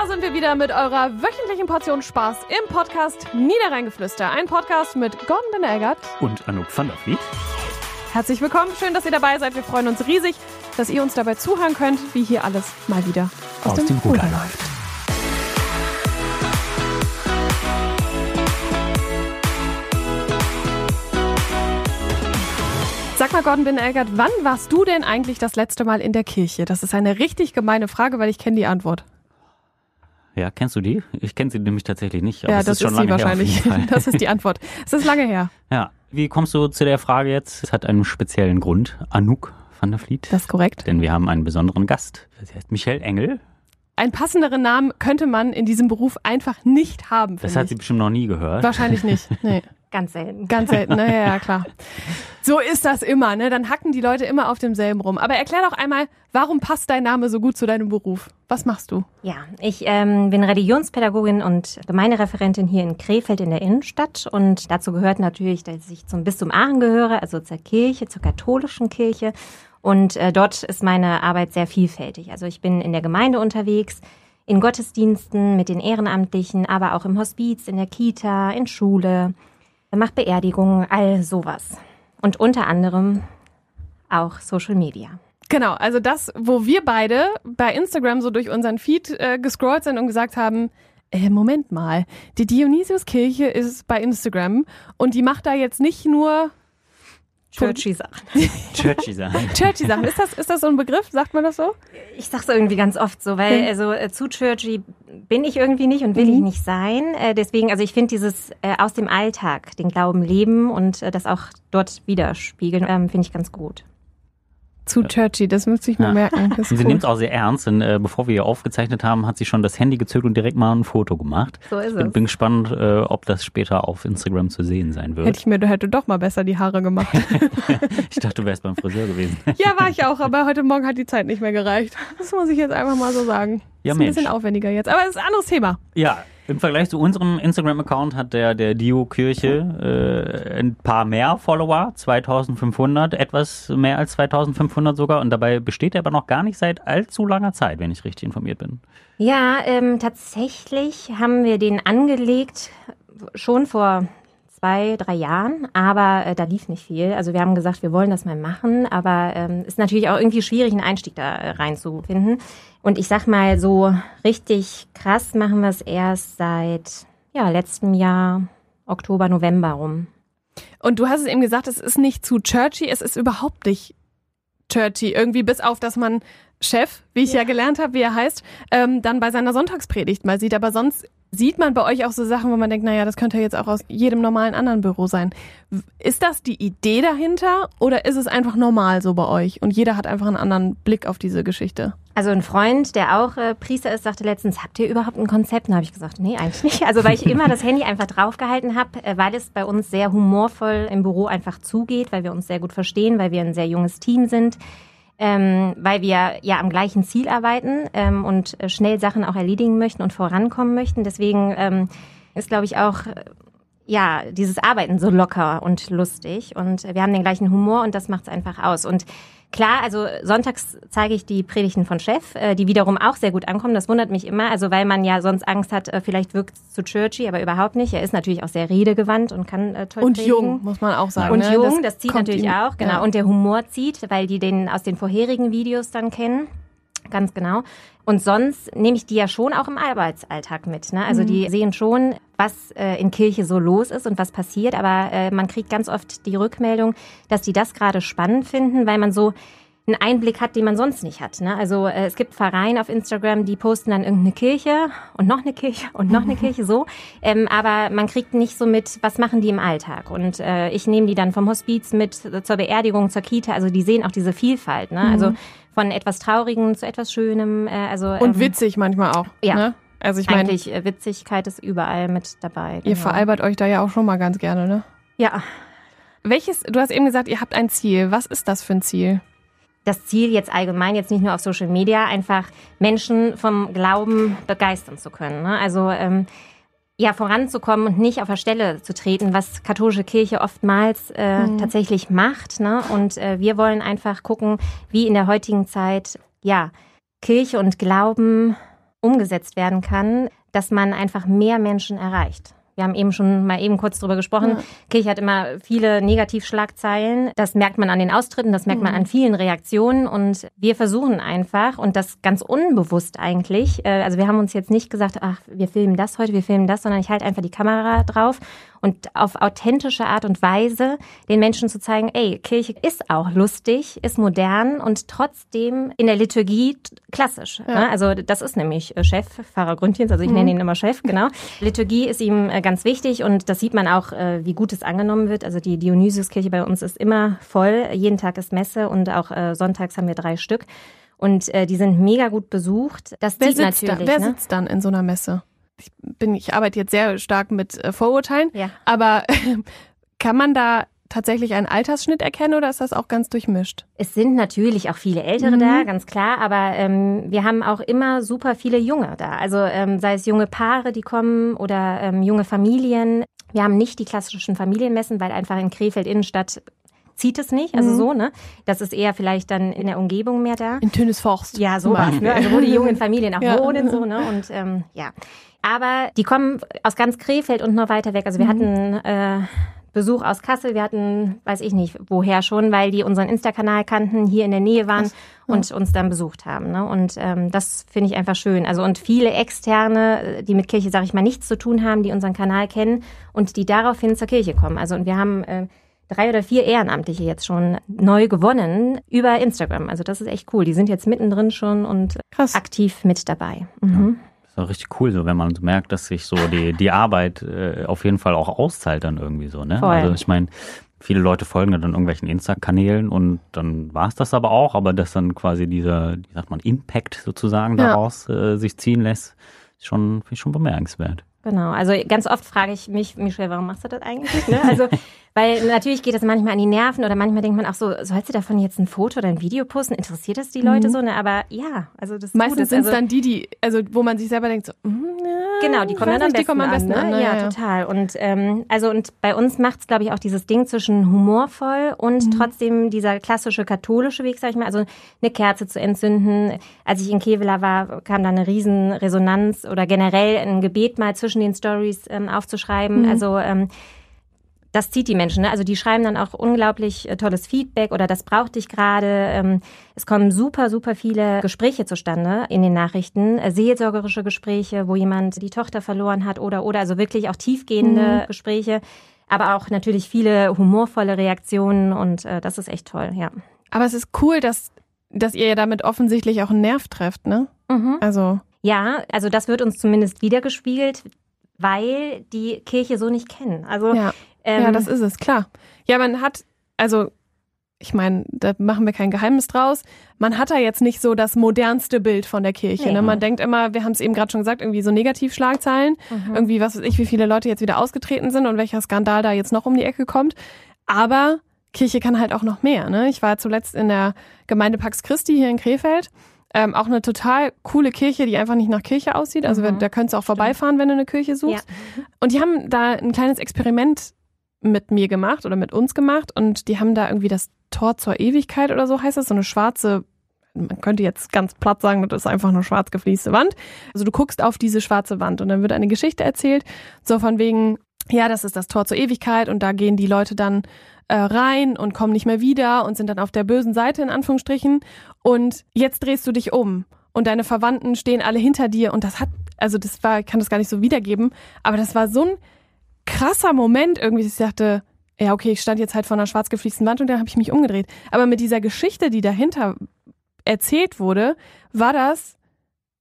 Da sind wir wieder mit eurer wöchentlichen Portion Spaß im Podcast Niederrheingeflüster. Ein Podcast mit Gordon Benelgert und Anouk van der Vliet. Herzlich willkommen, schön, dass ihr dabei seid. Wir freuen uns riesig, dass ihr uns dabei zuhören könnt, wie hier alles mal wieder aus, aus dem, dem Ruder läuft. Sag mal, Gordon Bin-Elgert, wann warst du denn eigentlich das letzte Mal in der Kirche? Das ist eine richtig gemeine Frage, weil ich kenne die Antwort. Ja, kennst du die? Ich kenne sie nämlich tatsächlich nicht. ja, das ist, schon ist sie wahrscheinlich. das ist die Antwort. Es ist lange her. Ja. Wie kommst du zu der Frage jetzt? Es hat einen speziellen Grund. Anouk van der Vliet. Das ist korrekt. Denn wir haben einen besonderen Gast. Sie heißt Michelle Engel. Ein passenderen Namen könnte man in diesem Beruf einfach nicht haben. Das hat ich. sie bestimmt noch nie gehört. Wahrscheinlich nicht. Nee. Ganz selten. Ganz selten, naja, ja, klar. So ist das immer, ne? Dann hacken die Leute immer auf demselben rum. Aber erklär doch einmal, warum passt dein Name so gut zu deinem Beruf? Was machst du? Ja, ich ähm, bin Religionspädagogin und Gemeindereferentin hier in Krefeld in der Innenstadt. Und dazu gehört natürlich, dass ich zum Bistum Aachen gehöre, also zur Kirche, zur katholischen Kirche. Und äh, dort ist meine Arbeit sehr vielfältig. Also ich bin in der Gemeinde unterwegs, in Gottesdiensten mit den Ehrenamtlichen, aber auch im Hospiz, in der Kita, in Schule, macht Beerdigungen, all sowas. Und unter anderem auch Social Media. Genau, also das, wo wir beide bei Instagram so durch unseren Feed äh, gescrollt sind und gesagt haben, äh, Moment mal, die Dionysiuskirche ist bei Instagram und die macht da jetzt nicht nur Churchy Sachen. Churchy Sachen. Churchy Sachen. Ist das, ist das so ein Begriff? Sagt man das so? Ich sag's irgendwie ganz oft so, weil also äh, zu churchy bin ich irgendwie nicht und will mhm. ich nicht sein. Äh, deswegen, also ich finde dieses äh, aus dem Alltag, den Glauben leben und äh, das auch dort widerspiegeln, ähm, finde ich ganz gut. Zu churchy, das müsste ich mir ja. merken. sie nimmt es auch sehr ernst, denn äh, bevor wir hier aufgezeichnet haben, hat sie schon das Handy gezückt und direkt mal ein Foto gemacht. So ist ich bin, es. bin gespannt, äh, ob das später auf Instagram zu sehen sein wird. Hätte ich mir hätte doch mal besser die Haare gemacht. ich dachte, du wärst beim Friseur gewesen. ja, war ich auch, aber heute Morgen hat die Zeit nicht mehr gereicht. Das muss ich jetzt einfach mal so sagen. Ja, ist ein bisschen aufwendiger jetzt, aber das ist ein anderes Thema. Ja, im Vergleich zu unserem Instagram-Account hat der, der Dio-Kirche äh, ein paar mehr Follower, 2500, etwas mehr als 2500 sogar. Und dabei besteht er aber noch gar nicht seit allzu langer Zeit, wenn ich richtig informiert bin. Ja, ähm, tatsächlich haben wir den angelegt schon vor zwei, drei Jahren, aber äh, da lief nicht viel. Also wir haben gesagt, wir wollen das mal machen, aber ähm, ist natürlich auch irgendwie schwierig, einen Einstieg da äh, reinzufinden. Und ich sag mal, so richtig krass machen wir es erst seit ja, letztem Jahr, Oktober, November rum. Und du hast es eben gesagt, es ist nicht zu churchy, es ist überhaupt nicht churchy. Irgendwie bis auf, dass man Chef, wie ich ja, ja gelernt habe, wie er heißt, ähm, dann bei seiner Sonntagspredigt mal sieht. Aber sonst Sieht man bei euch auch so Sachen, wo man denkt, naja, das könnte jetzt auch aus jedem normalen anderen Büro sein. Ist das die Idee dahinter oder ist es einfach normal so bei euch und jeder hat einfach einen anderen Blick auf diese Geschichte? Also ein Freund, der auch äh, Priester ist, sagte letztens, habt ihr überhaupt ein Konzept? Und habe ich gesagt, nee, eigentlich nicht. Also weil ich immer das Handy einfach draufgehalten habe, äh, weil es bei uns sehr humorvoll im Büro einfach zugeht, weil wir uns sehr gut verstehen, weil wir ein sehr junges Team sind ähm, weil wir ja am gleichen Ziel arbeiten ähm, und äh, schnell Sachen auch erledigen möchten und vorankommen möchten. Deswegen ähm, ist, glaube ich, auch äh, ja dieses Arbeiten so locker und lustig und wir haben den gleichen Humor und das macht es einfach aus. Und Klar, also sonntags zeige ich die Predigten von Chef, äh, die wiederum auch sehr gut ankommen. Das wundert mich immer, also weil man ja sonst Angst hat, äh, vielleicht wirkt es zu churchy, aber überhaupt nicht. Er ist natürlich auch sehr redegewandt und kann äh, toll Und predigen. jung, muss man auch sagen. Und ne? jung, das, das zieht natürlich ihm, auch, genau. Ja. Und der Humor zieht, weil die den aus den vorherigen Videos dann kennen. Ganz genau. Und sonst nehme ich die ja schon auch im Arbeitsalltag mit. Ne? Also mhm. die sehen schon, was äh, in Kirche so los ist und was passiert. Aber äh, man kriegt ganz oft die Rückmeldung, dass die das gerade spannend finden, weil man so einen Einblick hat, den man sonst nicht hat. Ne? Also äh, es gibt Vereine auf Instagram, die posten dann irgendeine Kirche und noch eine Kirche und noch eine Kirche so. Ähm, aber man kriegt nicht so mit, was machen die im Alltag. Und äh, ich nehme die dann vom Hospiz mit zur Beerdigung, zur Kita. Also die sehen auch diese Vielfalt. Ne? Also von etwas Traurigem zu etwas Schönem. Äh, also, und ähm, witzig manchmal auch. Ja. Ne? Also ich meine, eigentlich äh, Witzigkeit ist überall mit dabei. Ihr genau. veralbert euch da ja auch schon mal ganz gerne, ne? Ja. Welches, du hast eben gesagt, ihr habt ein Ziel. Was ist das für ein Ziel? das Ziel jetzt allgemein, jetzt nicht nur auf Social Media, einfach Menschen vom Glauben begeistern zu können. Ne? Also ähm, ja, voranzukommen und nicht auf der Stelle zu treten, was katholische Kirche oftmals äh, mhm. tatsächlich macht. Ne? Und äh, wir wollen einfach gucken, wie in der heutigen Zeit, ja, Kirche und Glauben umgesetzt werden kann, dass man einfach mehr Menschen erreicht. Wir haben eben schon mal eben kurz drüber gesprochen. Ja. Kirche hat immer viele Negativschlagzeilen. Das merkt man an den Austritten, das merkt man mhm. an vielen Reaktionen. Und wir versuchen einfach, und das ganz unbewusst eigentlich, äh, also wir haben uns jetzt nicht gesagt, ach, wir filmen das heute, wir filmen das, sondern ich halte einfach die Kamera drauf und auf authentische Art und Weise den Menschen zu zeigen, ey, Kirche ist auch lustig, ist modern und trotzdem in der Liturgie klassisch. Ja. Ne? Also das ist nämlich äh, Chef, Pfarrer Gründchens, also ich mhm. nenne ihn immer Chef, genau. Liturgie ist ihm äh, ganz wichtig und das sieht man auch, äh, wie gut es angenommen wird. Also die Dionysiuskirche bei uns ist immer voll, jeden Tag ist Messe und auch sonntags haben wir drei Stück. Und die sind mega gut besucht. Das wer sitzt natürlich. Da, wer ne? sitzt dann in so einer Messe? Ich bin, ich arbeite jetzt sehr stark mit äh, Vorurteilen, ja. aber kann man da tatsächlich einen Altersschnitt erkennen oder ist das auch ganz durchmischt? Es sind natürlich auch viele Ältere mhm. da, ganz klar, aber ähm, wir haben auch immer super viele Junge da. Also ähm, sei es junge Paare, die kommen oder ähm, junge Familien. Wir haben nicht die klassischen Familienmessen, weil einfach in Krefeld Innenstadt zieht es nicht, also mhm. so, ne? Das ist eher vielleicht dann in der Umgebung mehr da. In Tönesforst. Ja, so was, ne? Also wo die jungen Familien auch ja. wohnen, so, ne? Und ähm, ja. Aber die kommen aus ganz Krefeld und noch weiter weg. Also wir mhm. hatten äh, Besuch aus Kassel, wir hatten, weiß ich nicht, woher schon, weil die unseren Insta-Kanal kannten, hier in der Nähe waren Krass. und uns dann besucht haben. Ne? Und ähm, das finde ich einfach schön. Also und viele Externe, die mit Kirche, sage ich mal, nichts zu tun haben, die unseren Kanal kennen und die daraufhin zur Kirche kommen. Also und wir haben äh, drei oder vier Ehrenamtliche jetzt schon neu gewonnen über Instagram. Also das ist echt cool. Die sind jetzt mittendrin schon und Krass. aktiv mit dabei. Mhm. Ja richtig cool, so wenn man merkt, dass sich so die, die Arbeit äh, auf jeden Fall auch auszahlt dann irgendwie so, ne? Voll. Also ich meine, viele Leute folgen dann irgendwelchen Insta-Kanälen und dann war es das aber auch, aber dass dann quasi dieser, wie sagt man, Impact sozusagen ja. daraus äh, sich ziehen lässt, ist schon, finde ich schon bemerkenswert. Genau, also ganz oft frage ich mich, Michelle, warum machst du das eigentlich? Ne? Also weil natürlich geht das manchmal an die Nerven oder manchmal denkt man auch so, sollst du davon jetzt ein Foto oder ein Video posten? Interessiert das die Leute mhm. so? Ne? Aber ja, also das Meistens sind es also, dann die, die, also wo man sich selber denkt, so, mm, ja, genau, die kommen dann am besten, kommen am besten an. an ne? ja, ja, total. Und ähm, also und bei uns macht es, glaube ich, auch dieses Ding zwischen humorvoll und mhm. trotzdem dieser klassische katholische Weg, sag ich mal, also eine Kerze zu entzünden. Als ich in Kevela war, kam da eine riesen Resonanz oder generell ein Gebet mal zwischen den Stories ähm, aufzuschreiben. Mhm. Also ähm, das zieht die Menschen. Ne? Also die schreiben dann auch unglaublich äh, tolles Feedback oder das braucht dich gerade. Ähm, es kommen super, super viele Gespräche zustande in den Nachrichten, äh, seelsorgerische Gespräche, wo jemand die Tochter verloren hat oder oder also wirklich auch tiefgehende mhm. Gespräche, aber auch natürlich viele humorvolle Reaktionen und äh, das ist echt toll, ja. Aber es ist cool, dass dass ihr ja damit offensichtlich auch einen Nerv trefft, ne? Mhm. Also ja, also das wird uns zumindest wiedergespiegelt, weil die Kirche so nicht kennen. Also ja. Ähm, ja, das ist es, klar. Ja, man hat, also ich meine, da machen wir kein Geheimnis draus. Man hat da jetzt nicht so das modernste Bild von der Kirche. Nee. Ne? Man denkt immer, wir haben es eben gerade schon gesagt, irgendwie so Negativschlagzeilen, mhm. irgendwie was weiß ich, wie viele Leute jetzt wieder ausgetreten sind und welcher Skandal da jetzt noch um die Ecke kommt. Aber Kirche kann halt auch noch mehr. Ne? Ich war zuletzt in der Gemeinde Pax Christi hier in Krefeld. Ähm, auch eine total coole Kirche, die einfach nicht nach Kirche aussieht. Also mhm. da könntest du auch vorbeifahren, wenn du eine Kirche suchst. Ja. Und die haben da ein kleines Experiment mit mir gemacht oder mit uns gemacht und die haben da irgendwie das Tor zur Ewigkeit oder so heißt das, so eine schwarze, man könnte jetzt ganz platt sagen, das ist einfach eine schwarz geflieste Wand. Also du guckst auf diese schwarze Wand und dann wird eine Geschichte erzählt, so von wegen, ja, das ist das Tor zur Ewigkeit und da gehen die Leute dann äh, rein und kommen nicht mehr wieder und sind dann auf der bösen Seite in Anführungsstrichen und jetzt drehst du dich um und deine Verwandten stehen alle hinter dir und das hat, also das war, ich kann das gar nicht so wiedergeben, aber das war so ein krasser Moment irgendwie, dass ich dachte, ja, okay, ich stand jetzt halt vor einer schwarz gefliesten Wand und dann habe ich mich umgedreht. Aber mit dieser Geschichte, die dahinter erzählt wurde, war das,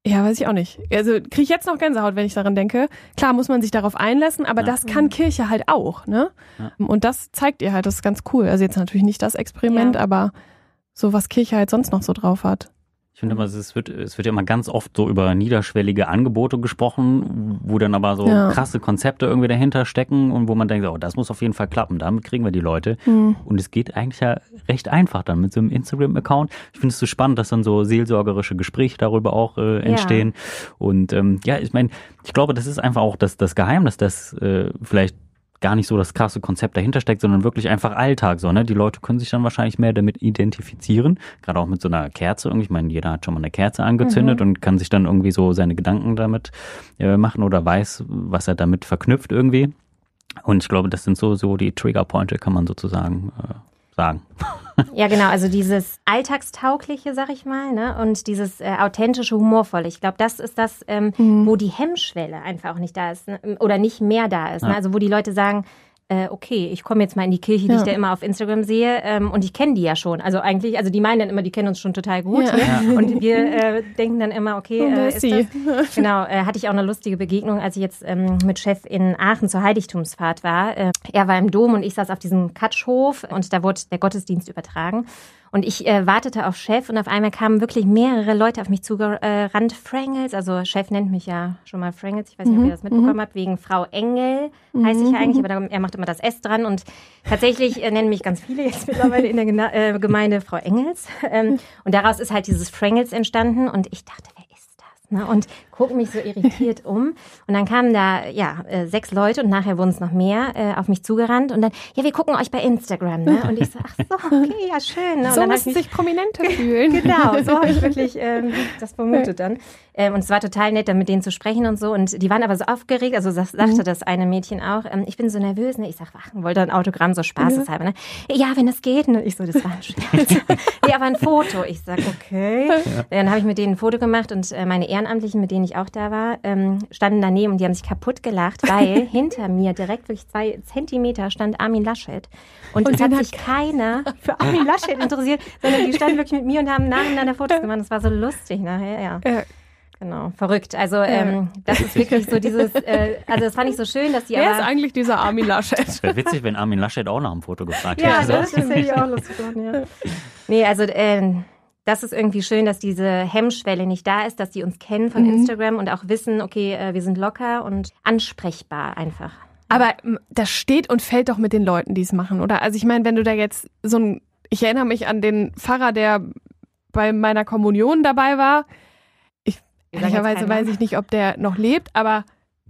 ja, weiß ich auch nicht. Also kriege ich jetzt noch Gänsehaut, wenn ich daran denke. Klar muss man sich darauf einlassen, aber ja. das kann Kirche halt auch, ne? Ja. Und das zeigt ihr halt, das ist ganz cool. Also jetzt natürlich nicht das Experiment, ja. aber so was Kirche halt sonst noch so drauf hat. Ich finde immer, es wird, es wird ja immer ganz oft so über niederschwellige Angebote gesprochen, wo dann aber so ja. krasse Konzepte irgendwie dahinter stecken und wo man denkt, oh, das muss auf jeden Fall klappen, damit kriegen wir die Leute. Mhm. Und es geht eigentlich ja recht einfach dann mit so einem Instagram-Account. Ich finde es so spannend, dass dann so seelsorgerische Gespräche darüber auch äh, entstehen. Ja. Und ähm, ja, ich meine, ich glaube, das ist einfach auch das, das Geheimnis, dass äh, vielleicht gar nicht so das krasse Konzept dahinter steckt, sondern wirklich einfach Alltag so, ne? Die Leute können sich dann wahrscheinlich mehr damit identifizieren, gerade auch mit so einer Kerze irgendwie. Ich meine, jeder hat schon mal eine Kerze angezündet mhm. und kann sich dann irgendwie so seine Gedanken damit äh, machen oder weiß, was er damit verknüpft irgendwie. Und ich glaube, das sind so, so die Triggerpointe, kann man sozusagen äh, sagen. Ja, genau. Also dieses Alltagstaugliche, sag ich mal, ne? und dieses äh, authentische, humorvolle. Ich glaube, das ist das, ähm, mhm. wo die Hemmschwelle einfach auch nicht da ist ne? oder nicht mehr da ist. Ne? Ja. Ne? Also wo die Leute sagen, äh, okay, ich komme jetzt mal in die Kirche, die ja. ich da immer auf Instagram sehe ähm, und ich kenne die ja schon. Also eigentlich, also die meinen dann immer, die kennen uns schon total gut. Ja. Ne? Und wir äh, denken dann immer, okay, oh, äh, ist das, genau, äh, hatte ich auch eine lustige Begegnung, als ich jetzt ähm, mit Chef in Aachen zur Heiligtumsfahrt war. Äh, er war im Dom und ich saß auf diesem Katschhof und da wurde der Gottesdienst übertragen. Und ich äh, wartete auf Chef und auf einmal kamen wirklich mehrere Leute auf mich zugerannt. Äh, Frangels, also Chef nennt mich ja schon mal Frangels, ich weiß nicht, ob ihr das mhm, mitbekommen mhm. habt, wegen Frau Engel heiße ich ja eigentlich, aber er macht immer das S dran. Und tatsächlich äh, nennen mich ganz viele jetzt mittlerweile in der Gena äh, Gemeinde Frau Engels. Ähm, und daraus ist halt dieses Frangels entstanden und ich dachte, Ne? Und gucke mich so irritiert um. Und dann kamen da ja äh, sechs Leute und nachher wurden es noch mehr äh, auf mich zugerannt und dann, ja, wir gucken euch bei Instagram. Ne? Und ich so, ach so, okay, ja schön. Ne? Und so dann müssen sich Prominente fühlen. genau, so habe ich wirklich ähm, das vermutet dann. Ähm, und es war total nett, dann mit denen zu sprechen und so. Und die waren aber so aufgeregt, also das sagte mhm. das eine Mädchen auch, ähm, ich bin so nervös. Ne? Ich sag, ach, wollte ein Autogramm, so spaßeshalber. Ne? Ja, wenn es geht. Und ich so, das war ein Scherz. nee, aber ein Foto. Ich sag, okay. Ja. Dann habe ich mit denen ein Foto gemacht und äh, meine Ehrenamtlichen, mit denen ich auch da war, ähm, standen daneben und die haben sich kaputt gelacht, weil hinter mir direkt wirklich zwei Zentimeter stand Armin Laschet. Und, und es hat sich keiner für Armin Laschet interessiert, sondern die standen wirklich mit mir und haben nacheinander Fotos gemacht. Das war so lustig nachher, ja. ja. Genau, verrückt. Also ähm, das ist wirklich so dieses, äh, also das fand ich so schön, dass die Wer aber, ist eigentlich dieser Armin Laschet? Es wäre witzig, wenn Armin Laschet auch nach einem Foto gefragt hätte. Ja, das, das hätte ich auch lustig ja. Nee, also äh, das ist irgendwie schön, dass diese Hemmschwelle nicht da ist, dass die uns kennen von mhm. Instagram und auch wissen, okay, äh, wir sind locker und ansprechbar einfach. Aber das steht und fällt doch mit den Leuten, die es machen, oder? Also ich meine, wenn du da jetzt so ein, ich erinnere mich an den Pfarrer, der bei meiner Kommunion dabei war. Ich, ehrlicherweise weiß ich nicht, ob der noch lebt, aber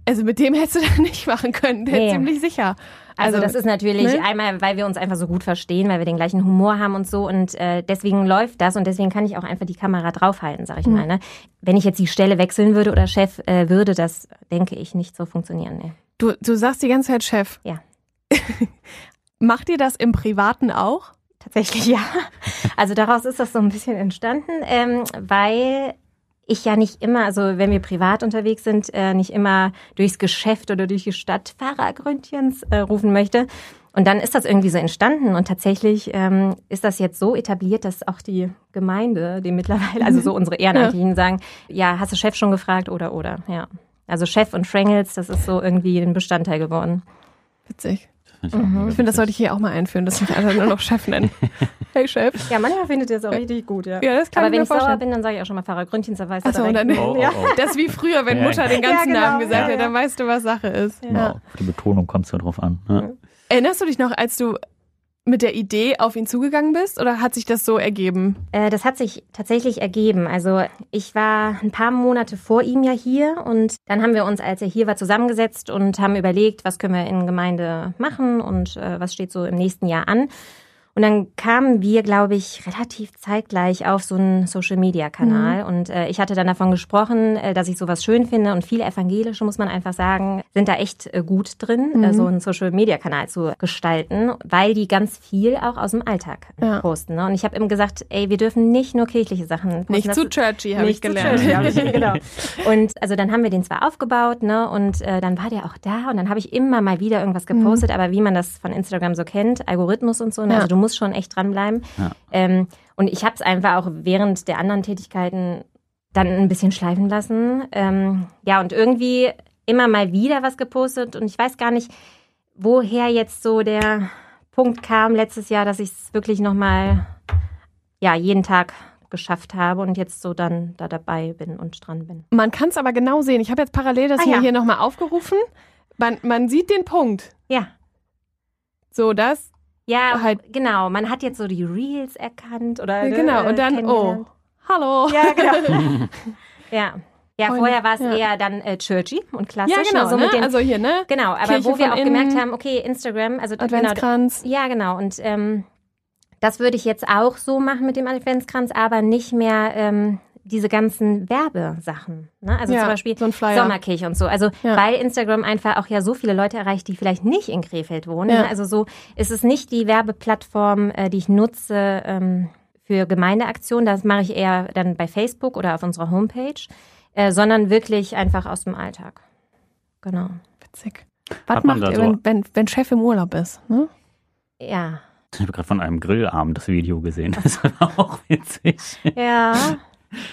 also mit dem hättest du das nicht machen können, der nee. ziemlich sicher. Also, also, das ist natürlich ne? einmal, weil wir uns einfach so gut verstehen, weil wir den gleichen Humor haben und so und äh, deswegen läuft das und deswegen kann ich auch einfach die Kamera draufhalten, sag ich mhm. mal. Ne? Wenn ich jetzt die Stelle wechseln würde oder Chef, äh, würde das, denke ich, nicht so funktionieren. Ne? Du, du sagst die ganze Zeit Chef. Ja. Macht ihr das im Privaten auch? Tatsächlich ja. Also daraus ist das so ein bisschen entstanden, ähm, weil ich ja nicht immer, also wenn wir privat unterwegs sind, äh, nicht immer durchs Geschäft oder durch die Stadt Fahrergründchens äh, rufen möchte. Und dann ist das irgendwie so entstanden und tatsächlich ähm, ist das jetzt so etabliert, dass auch die Gemeinde, die mittlerweile, also so unsere Ehrenamtlichen ja. sagen, ja, hast du Chef schon gefragt oder oder, ja. Also Chef und Frangels, das ist so irgendwie ein Bestandteil geworden. Witzig. Mhm. Ich finde, das sollte ich hier auch mal einführen, dass mich alle nur noch Chef nennen. Hey Chef. Ja, manchmal findet ihr es auch richtig gut, ja. ja das kann Aber ich wenn ich sauer bin, dann sage ich auch schon mal Pfarrer Gründchen, dann weiß er so, dann, oh, oh, oh. Das ist wie früher, wenn Mutter den ganzen ja, genau. Namen gesagt ja, hat, dann weißt du, was Sache ist. Ja. Wow, die Betonung kommt es ja drauf an. Erinnerst du dich noch, als du mit der Idee auf ihn zugegangen bist oder hat sich das so ergeben? Äh, das hat sich tatsächlich ergeben. Also ich war ein paar Monate vor ihm ja hier und dann haben wir uns, als er hier war, zusammengesetzt und haben überlegt, was können wir in Gemeinde machen und äh, was steht so im nächsten Jahr an. Und dann kamen wir, glaube ich, relativ zeitgleich auf so einen Social-Media-Kanal. Mhm. Und äh, ich hatte dann davon gesprochen, äh, dass ich sowas schön finde. Und viele Evangelische, muss man einfach sagen, sind da echt äh, gut drin, mhm. äh, so einen Social-Media-Kanal zu gestalten, weil die ganz viel auch aus dem Alltag ja. posten. Ne? Und ich habe ihm gesagt, ey, wir dürfen nicht nur kirchliche Sachen posten. Nicht zu churchy, habe ich gelernt. Churchy, ich, genau. Und also dann haben wir den zwar aufgebaut, ne? Und äh, dann war der auch da. Und dann habe ich immer mal wieder irgendwas gepostet. Mhm. Aber wie man das von Instagram so kennt, Algorithmus und so, ne? Ja. also du musst muss schon echt dranbleiben. Ja. Ähm, und ich habe es einfach auch während der anderen Tätigkeiten dann ein bisschen schleifen lassen. Ähm, ja, und irgendwie immer mal wieder was gepostet und ich weiß gar nicht, woher jetzt so der Punkt kam letztes Jahr, dass ich es wirklich nochmal, ja, jeden Tag geschafft habe und jetzt so dann da dabei bin und dran bin. Man kann es aber genau sehen. Ich habe jetzt parallel das ah, ja. hier nochmal aufgerufen. Man, man sieht den Punkt. Ja. So, das ja, halt, genau. Man hat jetzt so die Reels erkannt oder genau. Und dann, oh, hallo. Ja, genau. ja. Ja, Freunde. vorher war es Ja. eher dann äh, churchy und klassisch. Ja, genau. Also ne? mit den, also hier, ne? genau, aber Kirche wo wir auch gemerkt haben, okay, Instagram, also genau, Adventskranz. ja, genau. Und ähm, das würde ich jetzt auch so machen mit dem Adventskranz, aber nicht mehr ähm, diese ganzen Werbesachen. Ne? Also Ja, zum Beispiel so. Sommerkirche und so. Also Ja. weil Instagram einfach auch ja so viele Leute erreicht, die vielleicht nicht in Krefeld wohnen. Ja. Ne? Also so ist es nicht die Werbeplattform, äh, die ich nutze ähm, für Gemeindeaktionen. Das mache ich eher dann bei Facebook oder auf unserer Homepage, äh, sondern wirklich einfach aus dem Alltag. Genau. Witzig. Was Hat macht ihr, so- wenn, wenn, wenn Chef im Urlaub ist? Ne? Ja. Ich habe gerade von einem Grillabend das Video gesehen. Das war auch witzig. Ja.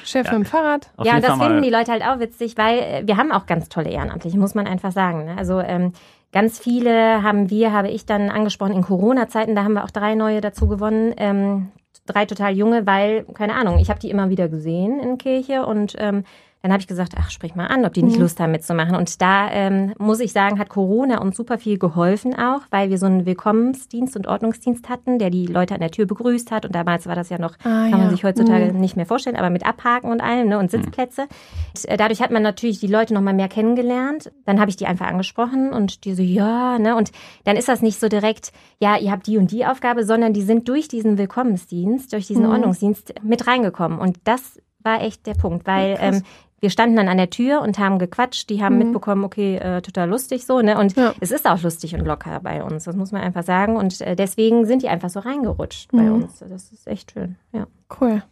Chef mit dem Fahrrad. Auf ja, das finden die Leute halt auch witzig, weil äh, wir haben auch ganz tolle Ehrenamtliche, muss man einfach sagen. Ne? Also ähm, ganz viele haben wir, habe ich dann angesprochen in Corona-Zeiten, da haben wir auch drei neue dazu gewonnen. Ähm, drei total junge, weil, keine Ahnung, ich habe die immer wieder gesehen in Kirche und ähm, dann habe ich gesagt, ach, sprich mal an, ob die nicht Lust haben mitzumachen. Und da ähm, muss ich sagen, hat Corona uns super viel geholfen auch, weil wir so einen Willkommensdienst und Ordnungsdienst hatten, der die Leute an der Tür begrüßt hat. Und damals war das ja noch, Ah, kann man ja. sich heutzutage Mhm. nicht mehr vorstellen, aber mit Abhaken und allem ne, und Sitzplätze. Und, äh, dadurch hat man natürlich die Leute noch mal mehr kennengelernt. Dann habe ich die einfach angesprochen und die so, ja, ne? Und dann ist das nicht so direkt, ja, ihr habt die und die Aufgabe, sondern die sind durch diesen Willkommensdienst, durch diesen Mhm. Ordnungsdienst mit reingekommen. Und das war echt der Punkt, weil ähm, wir standen dann an der Tür und haben gequatscht. Die haben Mhm. mitbekommen, okay, äh, total lustig so, ne? Und Ja. es ist auch lustig und locker bei uns, das muss man einfach sagen. Und äh, deswegen sind die einfach so reingerutscht bei Mhm. uns. Das ist echt schön, ja. Cool.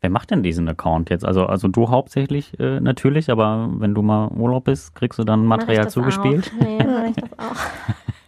Wer macht denn diesen Account jetzt? Also, also du hauptsächlich äh, natürlich, aber wenn du mal Urlaub bist, kriegst du dann ich Material zugespielt? Auch? Nee, mach ich das auch.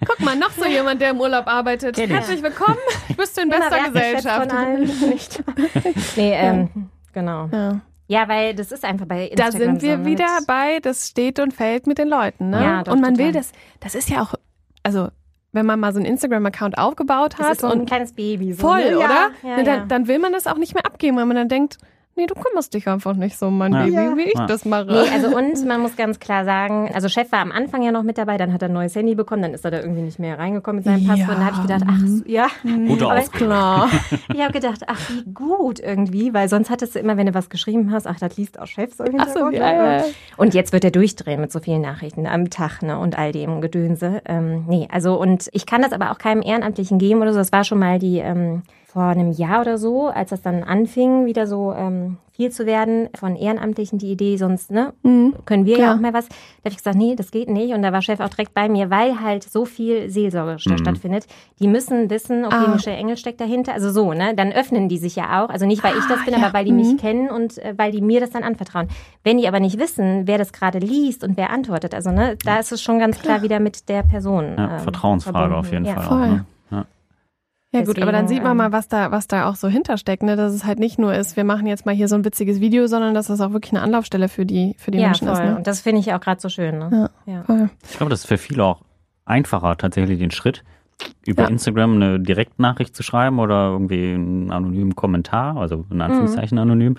Guck mal, noch so jemand, der im Urlaub arbeitet. Kenn ich. Herzlich willkommen. Bist du in Immer bester Gesellschaft. Von allen. Nicht. nee, ähm, genau. Ja. Ja, weil das ist einfach bei Da Instagram sind wir so, wieder bei, das steht und fällt mit den Leuten. Ne? Ja, doch, und man total. will das, das ist ja auch, also wenn man mal so einen Instagram-Account aufgebaut Das hat ist so ein und kleines Baby. So, voll, ne? ja, oder? Ja, Ne, dann, ja. dann will man das auch nicht mehr abgeben, weil man dann denkt, nee, du kümmerst dich einfach nicht so um mein Ja. Baby, Ja. wie ich Ja. das mache. Nee, also und man muss ganz klar sagen, also Chef war am Anfang ja noch mit dabei, dann hat er ein neues Handy bekommen, dann ist er da irgendwie nicht mehr reingekommen mit seinem Ja. Passwort. Dann habe ich gedacht, ach so, ja. Gute Aber-. Klar. Ich habe gedacht, ach wie gut irgendwie, weil sonst hattest du immer, wenn du was geschrieben hast, ach, das liest auch Chef so Ach so, ja. Und jetzt wird er durchdrehen mit so vielen Nachrichten am Tag ne, und all dem Gedönse. Ähm, nee, also und ich kann das aber auch keinem Ehrenamtlichen geben oder so. Das war schon mal die ähm, vor einem Jahr oder so, als das dann anfing, wieder so ähm, viel zu werden von Ehrenamtlichen, die Idee, sonst ne, Mhm. können wir Klar. ja auch mal was. Da habe ich gesagt, nee, das geht nicht. Und da war Chef auch direkt bei mir, weil halt so viel Seelsorge da Mhm. stattfindet. Die müssen wissen, okay, Ah. Michelle Engel steckt dahinter. Also so, ne? Dann öffnen die sich ja auch. Also nicht, weil ich das Ah, bin, ja. aber weil die Mhm. mich kennen und äh, weil die mir das dann anvertrauen. Wenn die aber nicht wissen, wer das gerade liest und wer antwortet, also ne, da ist es schon ganz klar wieder mit der Person. Ja, ähm, Vertrauensfrage verbunden. auf jeden ja. Fall. voll. Auch, ne? Ja. Ja gut, aber dann sieht man mal, ähm, was da, was da auch so hintersteckt, ne? Dass es halt nicht nur ist, wir machen jetzt mal hier so ein witziges Video, sondern dass das auch wirklich eine Anlaufstelle für die, für die Ja, Menschen voll. ist. Ne? Und das finde ich auch gerade so schön. Ne? Ja. Voll. Ich glaube, das ist für viele auch einfacher, tatsächlich den Schritt über Ja. Instagram eine Direktnachricht zu schreiben oder irgendwie einen anonymen Kommentar, also in Anführungszeichen anonym,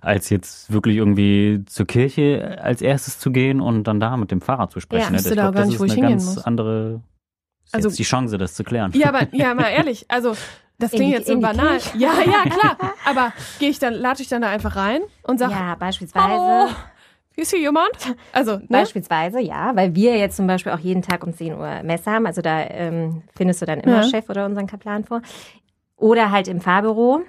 als jetzt wirklich irgendwie zur Kirche als erstes zu gehen und dann da mit dem Fahrer zu sprechen. Ja. ne? Ich da glaube, das ist eine ganz muss. andere ist Also- jetzt die Chance, das zu klären. Ja, aber ja, mal ehrlich, also das In klingt jetzt so banal. Kirche. Ja, ja, klar. Aber gehe ich dann, lade ich dann da einfach rein und sag, ja, beispielsweise. hallo, ist hier jemand? Also, ne? Beispielsweise, ja, weil wir jetzt zum Beispiel auch jeden Tag um 10 Uhr Messe haben. Also da ähm, findest du dann immer Ja. Chef oder unseren Kaplan vor. Oder halt im Fahrbüro.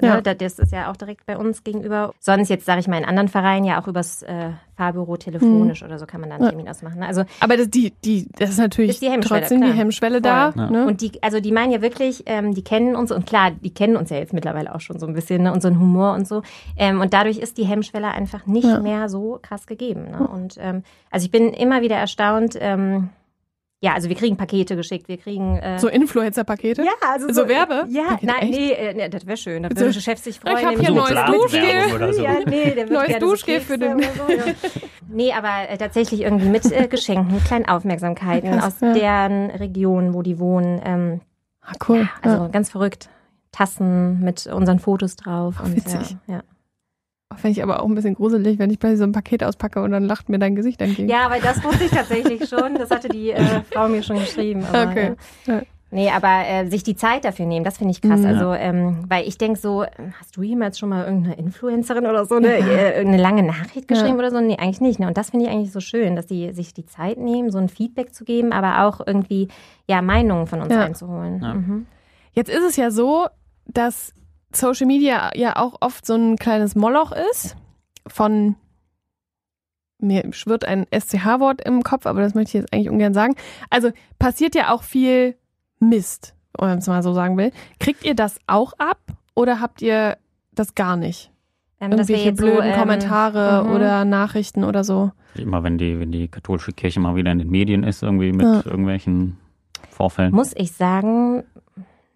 Ja. Ne, da- das ist ja auch direkt bei uns gegenüber. Sonst jetzt, sage ich mal, in anderen Vereinen ja auch übers äh, Fahrbüro telefonisch oder so kann man dann einen Ja. Termin ausmachen. Ne? Also Aber das, die, die, das ist natürlich Ist die Hemmschwelle, trotzdem klar. die Hemmschwelle da. Voll. Ja. Ne? Und die, also die meinen ja wirklich, ähm, die kennen uns und klar, die kennen uns ja jetzt mittlerweile auch schon so ein bisschen, ne, unseren Humor und so. Ähm, und dadurch ist die Hemmschwelle einfach nicht Ja. mehr so krass gegeben. Ne? Und ähm, also ich bin immer wieder erstaunt, ähm, ja, also wir kriegen Pakete geschickt, wir kriegen äh, so Influencer-Pakete? ja, also so Werbe? Ja, Pakete, nein, nee, äh, nee, das wäre schön. Da So, würde der Chef sich freuen. ich hab nämlich hier mit neues so Duschgel. So. Ja, nee, der wird Neues Duschgel so für den- So, ja. Nee, aber äh, tatsächlich irgendwie mit äh, Geschenken, kleinen Aufmerksamkeiten Krass, aus ja. deren Region, wo die wohnen. Ähm, Ah, cool. also ja. ganz verrückt. Tassen mit unseren Fotos drauf. Ach, und, witzig. Ja, ja. Fände ich aber auch ein bisschen gruselig, wenn ich bei so einem Paket auspacke und dann lacht mir dein Gesicht entgegen. ja, aber das wusste ich tatsächlich schon. Das hatte die äh, Frau mir schon geschrieben. Aber, Okay. Ja. Ja. Nee, aber äh, sich die Zeit dafür nehmen, das finde ich krass. Mhm. Also, ähm, weil ich denke so, hast du jemals schon mal irgendeine Influencerin oder so eine, äh, irgendeine lange Nachricht geschrieben Ja. oder so? Nee, eigentlich nicht. Ne? Und das finde ich eigentlich so schön, dass die sich die Zeit nehmen, so ein Feedback zu geben, aber auch irgendwie ja Meinungen von uns Ja. einzuholen. Ja. Mhm. Jetzt ist es ja so, dass Social Media ja auch oft so ein kleines Moloch ist von mir schwirrt ein SCH-Wort im Kopf, aber das möchte ich jetzt eigentlich ungern sagen. Also passiert ja auch viel Mist, wenn man es mal so sagen will. Kriegt ihr das auch ab oder habt ihr das gar nicht? Ähm, Irgendwelche jetzt so, blöden ähm, Kommentare mhm. oder Nachrichten oder so? Immer wenn die, wenn die katholische Kirche mal wieder in den Medien ist, irgendwie mit Ja. irgendwelchen Vorfällen. Muss ich sagen,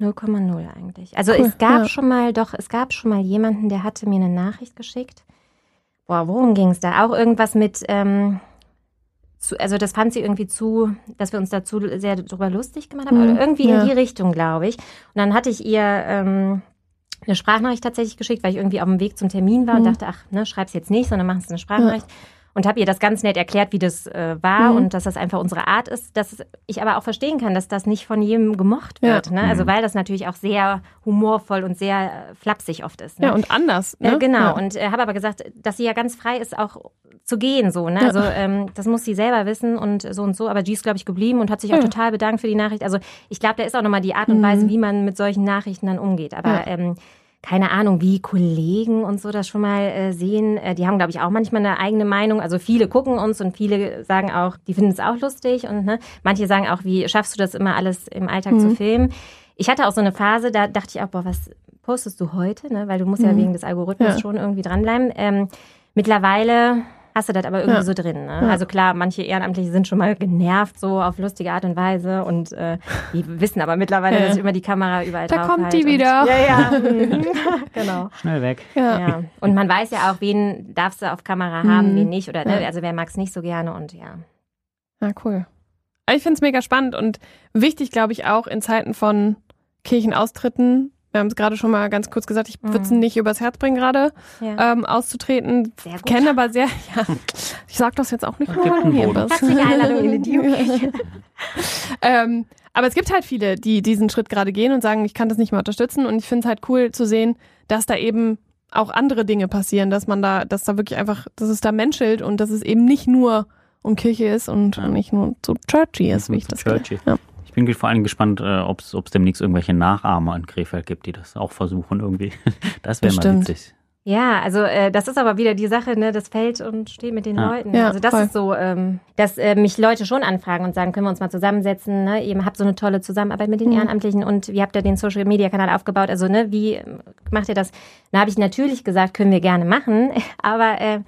0,0 eigentlich. Also Cool, es gab ja. schon mal, doch, es gab schon mal jemanden, der hatte mir eine Nachricht geschickt. Boah, worum ging es da? Auch irgendwas mit, ähm, zu, also das fand sie irgendwie zu, dass wir uns dazu sehr drüber lustig gemacht haben. Mhm, Oder irgendwie ja. in die Richtung, glaube ich. Und dann hatte ich ihr ähm, eine Sprachnachricht tatsächlich geschickt, weil ich irgendwie auf dem Weg zum Termin war und Mhm. dachte, ach, ne, schreib's jetzt nicht, sondern mach es eine Sprachnachricht. Und habe ihr das ganz nett erklärt, wie das äh, war Mhm. und dass das einfach unsere Art ist. Dass ich aber auch verstehen kann, dass das nicht von jedem gemocht Ja. wird. Ne? Also Mhm. weil das natürlich auch sehr humorvoll und sehr äh, flapsig oft ist. Ne? Ja, und anders. Ne? Äh, genau, Ja. und äh, habe aber gesagt, dass sie ja ganz frei ist, auch zu gehen so. Ne? Ja. Also ähm, das muss sie selber wissen und so und so. Aber G ist, glaube ich, geblieben und hat sich auch Ja. total bedankt für die Nachricht. Also ich glaube, da ist auch nochmal die Art und Mhm. Weise, wie man mit solchen Nachrichten dann umgeht. Aber Ja. ähm, keine Ahnung, wie Kollegen und so das schon mal äh, sehen. Äh, die haben, glaube ich, auch manchmal eine eigene Meinung. Also viele gucken uns und viele sagen auch, die finden es auch lustig. Und ne, manche sagen auch, wie schaffst du das immer alles im Alltag Mhm. zu filmen? Ich hatte auch so eine Phase, da dachte ich auch, boah, was postest du heute? Ne? Weil du musst ja Mhm. wegen des Algorithmus Ja. schon irgendwie dranbleiben. Ähm, mittlerweile hast du das aber irgendwie Ja. so drin. Ne? Ja. Also klar, manche Ehrenamtliche sind schon mal genervt, so auf lustige Art und Weise. Und äh, die wissen aber mittlerweile, Ja. dass ich immer die Kamera überall Da drauf kommt halte die und- wieder. Ja, ja. mhm. genau. Schnell weg. Ja. Ja. Und man weiß ja auch, wen darfst du auf Kamera haben, Mhm. wen nicht. Oder ne? Ja. also wer mag es nicht so gerne und ja. Ja, cool. Ich finde es mega spannend und wichtig, glaube ich, auch in Zeiten von Kirchenaustritten. Wir haben es gerade schon mal ganz kurz gesagt, ich würde es Mhm. nicht übers Herz bringen, gerade ja. ähm, auszutreten. Sehr gut. Kenne aber sehr, ja, ich sag das jetzt auch nicht nur, weil du hier bist. Einladung in die Dio-Kirche. ähm, aber es gibt halt viele, die diesen Schritt gerade gehen und sagen, ich kann das nicht mehr unterstützen. Und ich finde es halt cool zu sehen, dass da eben auch andere Dinge passieren, dass man da, dass da wirklich einfach, dass es da menschelt und dass es eben nicht nur um Kirche ist und Ja. nicht nur so churchy ist, wie ich So das churchy. Ja. Ich bin vor allem gespannt, äh, ob es demnächst irgendwelche Nachahmer in Krefeld gibt, die das auch versuchen irgendwie. Das wäre mal witzig. Ja, also äh, das ist aber wieder die Sache, ne, das fällt und steht mit den Ja. Leuten. Ja, also das voll. ist so, ähm, dass äh, mich Leute schon anfragen und sagen, können wir uns mal zusammensetzen, ne? Ihr habt so eine tolle Zusammenarbeit mit den Mhm. Ehrenamtlichen und wie habt ihr den Social Media Kanal aufgebaut? Also, ne, wie ähm, macht ihr das? Da habe ich natürlich gesagt, können wir gerne machen, aber äh,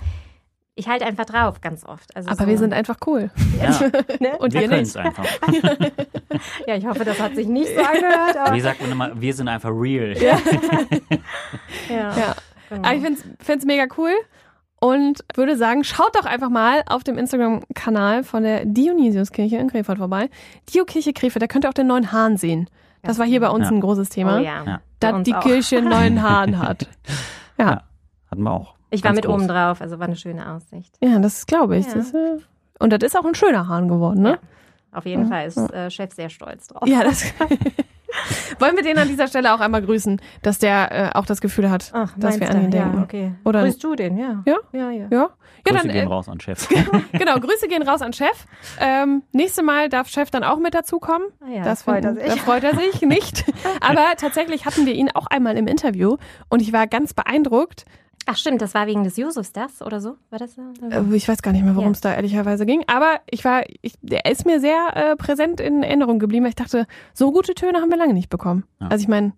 ich halte einfach drauf, ganz oft. Also Aber so, wir sind einfach cool. Ja, ne? Und wir können nicht. es einfach. Ja, ich hoffe, das hat sich nicht so angehört, aber Wie sagt man immer, wir sind einfach real. ja. Ja. genau. Aber ich finde es mega cool und würde sagen, schaut doch einfach mal auf dem Instagram-Kanal von der Dionysiuskirche in Krefeld vorbei. Dio-Kirche Krefeld, da könnt ihr auch den neuen Hahn sehen. Das war hier bei uns Ja. ein großes Thema, Oh ja. Ja. Dass die auch. Kirche einen neuen Hahn hat. Ja, Ja. Hatten wir auch. Ich war mit groß. oben drauf, also war eine schöne Aussicht. ja das glaube ich. Ja. Das, äh, und das ist auch ein schöner Hahn geworden, ne? Auf jeden Ja. Fall ist äh, Chef sehr stolz drauf. Ja, das. Wollen wir den an dieser Stelle auch einmal grüßen, dass der äh, auch das Gefühl hat, Ach, dass wir an ihn du? denken. Ja, okay. Oder- Grüßt du den, ja. Ja? Ja, ja. Ja? Ja, Grüße dann, gehen äh, raus an Chef. genau, Grüße gehen raus an Chef. Ähm, nächste Mal darf Chef dann auch mit dazukommen. Ah ja, das freut er sich. Da freut er sich nicht. Aber tatsächlich hatten wir ihn auch einmal im Interview und ich war ganz beeindruckt. Ach stimmt, das war wegen des Jusufs das oder so? War das? Äh, Ich weiß gar nicht mehr, worum Ja. es da ehrlicherweise ging. Aber ich war, ich, der ist mir sehr äh, präsent in Erinnerung geblieben. weil Ich dachte, so gute Töne haben wir lange nicht bekommen. Ja. Also ich meine,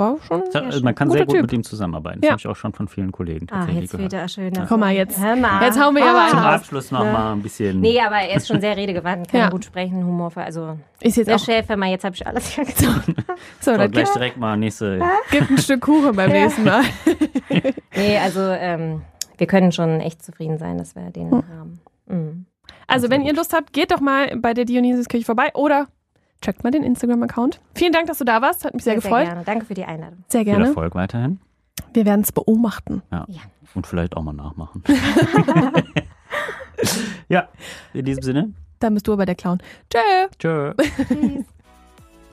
war schon. Ja, Ja, man kann guter sehr gut Typ. mit ihm zusammenarbeiten. Das Ja. habe ich auch schon von vielen Kollegen Ah, tatsächlich jetzt gehört. wieder schön. Guck mal, jetzt- mal. jetzt hauen wir aber Zum einen raus. Abschluss noch Ne? mal ein bisschen. Nee, aber er ist schon sehr redegewandt, kann Ja. gut sprechen, humorvoll. Also, Ist jetzt der. Chef, mal, jetzt habe ich alles gesagt. So, so, dann gleich direkt mal nächste. gibt ein Stück Kuchen beim Ja. nächsten Mal. nee, also, ähm, wir können schon echt zufrieden sein, dass wir den Hm. haben. Mhm. Also, wenn gut. ihr Lust habt, geht doch mal bei der Dionysiuskirche vorbei oder checkt mal den Instagram-Account. Vielen Dank, dass du da warst. Hat mich sehr, gefreut. gerne. Danke für die Einladung. Sehr Viel gerne. Erfolg weiterhin. Wir werden es beobachten. Ja. Ja. Und vielleicht auch mal nachmachen. ja, in diesem Sinne. Dann bist du aber der Clown. Tschö. Tschö. Tschüss.